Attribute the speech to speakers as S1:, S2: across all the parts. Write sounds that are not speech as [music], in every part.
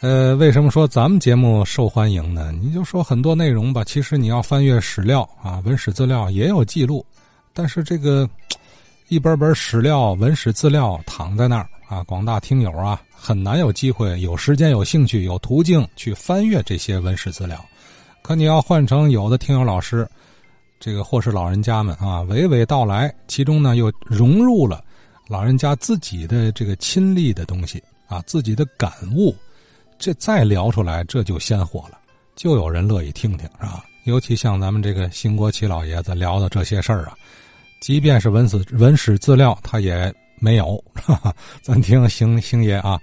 S1: 呃，为什么说咱们节目受欢迎呢？你就说很多内容吧，其实你要翻阅史料啊，文史资料也有记录，但是这个 [tsk] 一本本史料、文史资料躺在那儿啊，广大听友啊，很难有机会、有时间、有兴趣、有途径去翻阅这些文史资料。可你要换成有的听友老师，这个或是老人家们啊，娓娓道来，其中呢又融入了老人家自己的这个亲历的东西啊，自己的感悟。这再聊出来，这就鲜活了，就有人乐意听听，是吧？尤其像咱们这个兴国齐老爷子聊的这些事儿啊，即便是文史文史资料，他也没有。哈哈，咱听星星爷啊，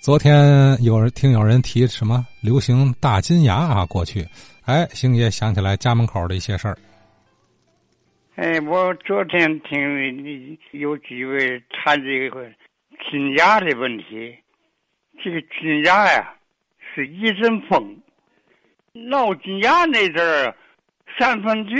S1: 昨天有人听有人提什么流行大金牙啊，过去，哎，星爷想起来家门口的一些事儿。
S2: 哎，我昨天听有几位谈这个金牙的问题。这个金牙呀，是一阵风。闹金牙那阵儿，三分局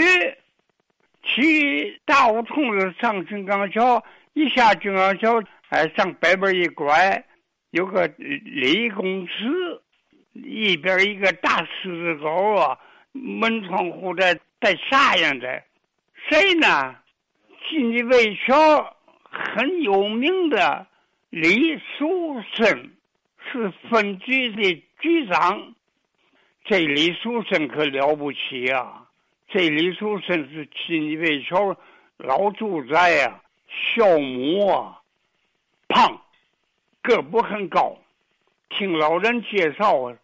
S2: 骑大梧桐子上金刚桥，一下金刚桥，哎，上北边一拐，有个李公祠，一边一个大狮子狗啊，门窗户在在啥样的？谁呢？锦衣卫桥很有名的李书生。是分局的局长，这李书生可了不起啊！这李书生是锦衣卫桥老住宅呀，校母啊，胖，个不很高。听老人介绍啊，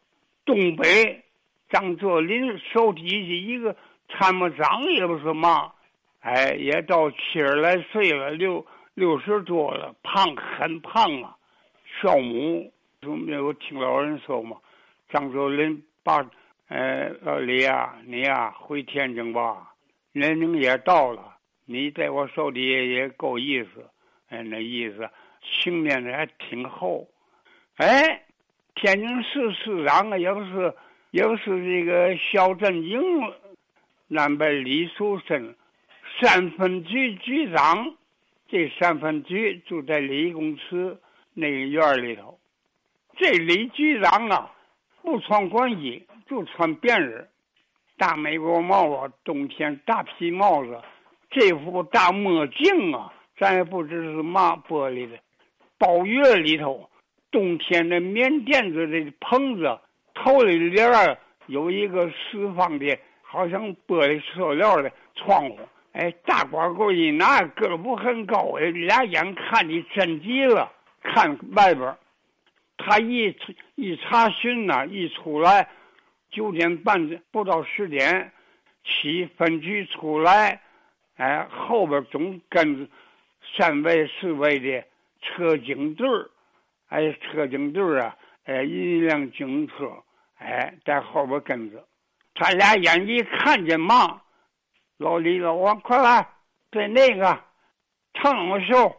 S2: 东北张作霖手底下一个参谋长也不是嘛，哎，也到七十来岁了，六六十多了，胖很胖啊，校母。没有听老人说嘛？张作霖把，呃，老李啊，你啊，回天津吧，年龄也到了，你在我手里也够意思，哎，那意思，情面的还挺厚。哎，天津市市长啊，也不是，也不是这个肖振英，南北李书生，三分局局长，这三分局住在李公祠那个院里头。这李局长啊，不穿官衣，就穿便衣大美国帽啊，冬天大皮帽子，这副大墨镜啊，咱也不知是嘛玻璃的，包月里头，冬天的棉垫子的棚子，头里帘儿有一个四方的，好像玻璃塑料的窗户，哎，大光棍一拿，个不很高哎，俩眼看的真急了，看外边。他一一查询呢，一出来九点半不到十点，七分局出来，哎，后边总跟三位四位的车警队儿，哎，车警队啊，哎，一辆警车，哎，在后边跟着。他俩眼一看见嘛，老李老王，快来，对那个唱我秀，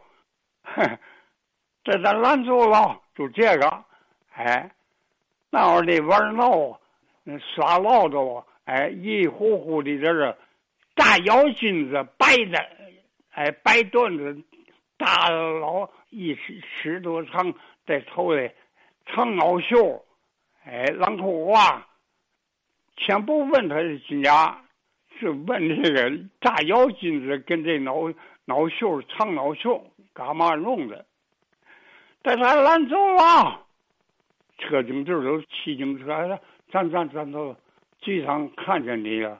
S2: 这咱拦住了。就这个，哎，那会儿的玩闹，耍闹的，哎，一呼呼的在这大腰巾子，白的，哎，白缎子，大老一尺尺多长，在头里长袄袖，哎，狼裤袜。先不问他的金牙，是问这个大腰巾子跟这袄袄袖长袄袖干嘛用的？在他拦走了，车警队都骑警车了，咱咱咱都局长看见你了，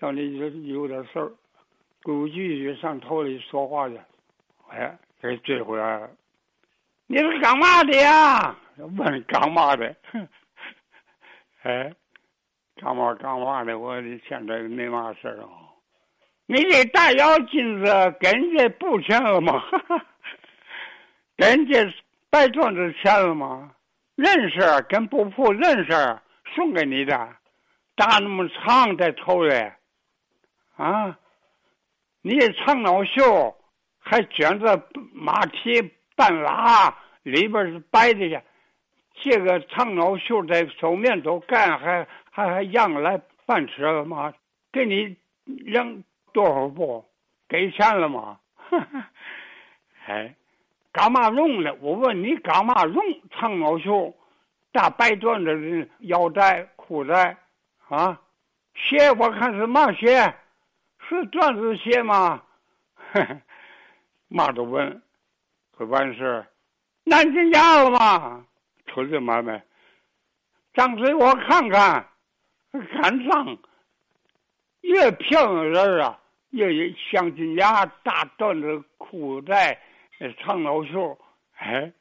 S2: 叫你有有点事儿，估计上头里说话去。哎，给追回来了。你是干嘛的呀？问干嘛的？哎，干嘛干嘛的？我现在没嘛事儿啊。你这大腰金子跟人家不钱了吗？跟家。白赚这钱了吗？认识跟不付认识，送给你的，大那么长在头里，啊，你长袄袖还卷着马蹄半拉，里边是白的呀。这个长袄袖在手面都干，还还还让来半尺了吗？给你让多少步？给钱了吗？[laughs] 哎。干嘛用的？我问你干嘛用长袄袖？大白缎子腰带、裤带，啊，鞋我看是嘛鞋，是缎子鞋吗？[laughs] 嘛都问，可完事南京家了吗？出去买卖，张嘴我看看，看上，越漂亮人啊，越镶金牙、大缎子裤带、长老袖，哎，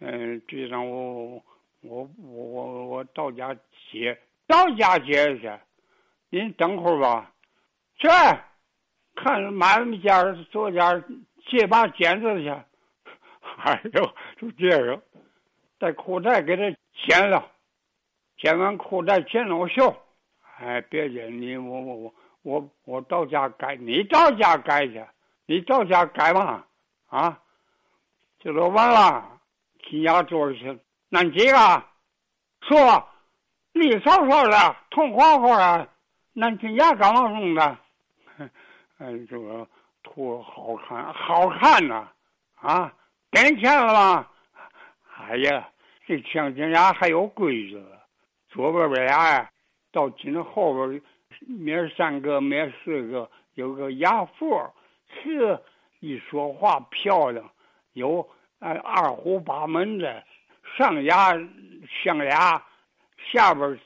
S2: 嗯，局长我。我我我我到家接，到家接去。您等会儿吧。去，看买卖家做家借把剪子去。哎呦，就这个，在裤带给他剪了，剪完裤带剪老袖。哎，别介，你我我我我我到家改，你到家改去，你到家改嘛，啊，这都完了，进家坐去。恁几个说绿草草的，铜黄黄的，恁今牙干嘛用的？嗯，这个图好看，好看呐！啊，给钱了吗？哎呀，这镶金牙还有规矩，左边边牙呀到金后边面三个，面四个，有个牙缝，是一说话漂亮，有哎二虎八门的。上牙象牙，下边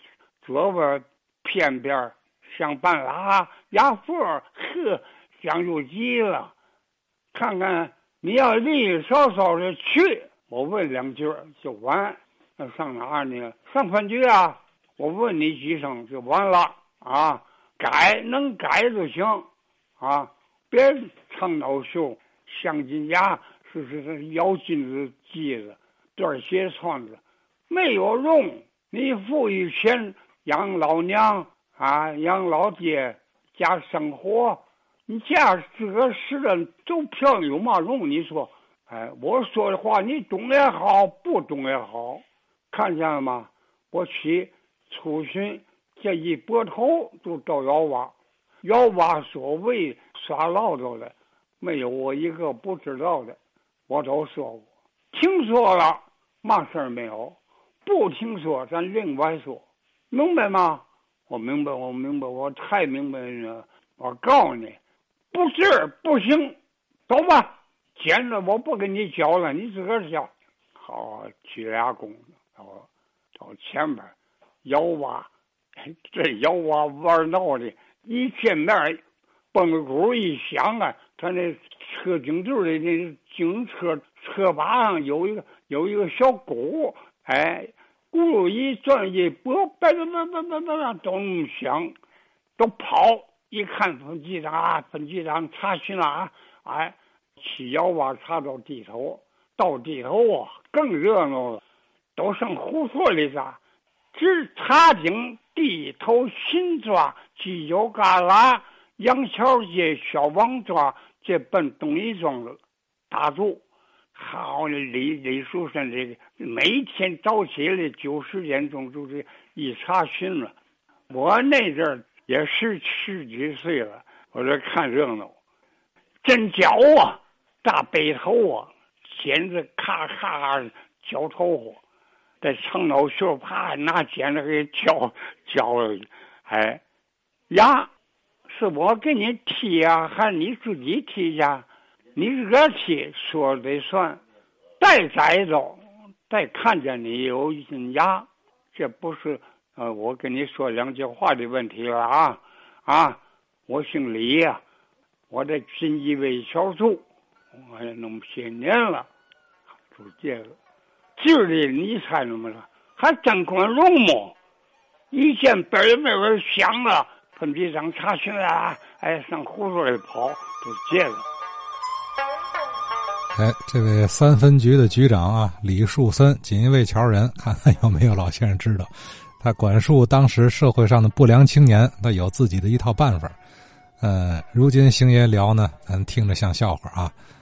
S2: 左边片边像半拉牙缝，呵，讲究极了。看看你要利索索的去，我问两句就完。那上哪儿呢？上分局啊！我问你几声就完了啊！改能改就行啊！别长刀袖、镶金牙，就是这腰金子系子。缎鞋穿子没有用，你富裕钱养老娘啊，养老爹家生活，你家这个事的都漂亮有嘛用？你说，哎，我说的话你懂也好，不懂也好，看见了吗？我去出巡，这一拨头就到窑洼，窑洼所谓耍唠叨的，没有我一个不知道的，我都说过，听说了。嘛事儿没有，不听说，咱另外说，明白吗？我明白，我明白，我太明白了。我告诉你，不是不行，走吧。剪子我不跟你交了，你自个儿交。好，鞠俩躬，到到前边，窑洼，这窑洼玩闹的，一见面，嘣鼓一响啊，他那车警队的那警车车把上有一个。有一个小鼓，哎，轱辘一转一拨，叭叭叭叭叭叭，都那么响，都跑。一看分局长，分局长查询了啊，哎，七幺八查到地头，到地头啊更热闹了，都上胡说的啥？只查经地头新抓犄角旮旯，杨桥街小王抓，这奔东一庄子打住。好，李李书生这个每天早起来九十点钟就是一查询了。我那阵儿也十十几岁了，我这看热闹，真脚啊，大背头啊，剪子咔咔绞头发，在长脑袖啪拿剪子给绞绞了。哎，呀，是我给你剃呀，还是你自己剃呀？你自个气说了得算，再宰着，再看见你有一根牙，这不是呃，我跟你说两句话的问题了啊啊！我姓李呀，我在锦衣卫小处，我也那么些年了，就这个今儿的你猜怎么了？还真管用吗？一见本儿门儿响了，分局长查询啊，哎，上胡同里跑，就这个。
S1: 哎，这位三分局的局长啊，李树森，锦衣卫桥人，看看有没有老先生知道。他管束当时社会上的不良青年，他有自己的一套办法。呃，如今星爷聊呢，咱听着像笑话啊。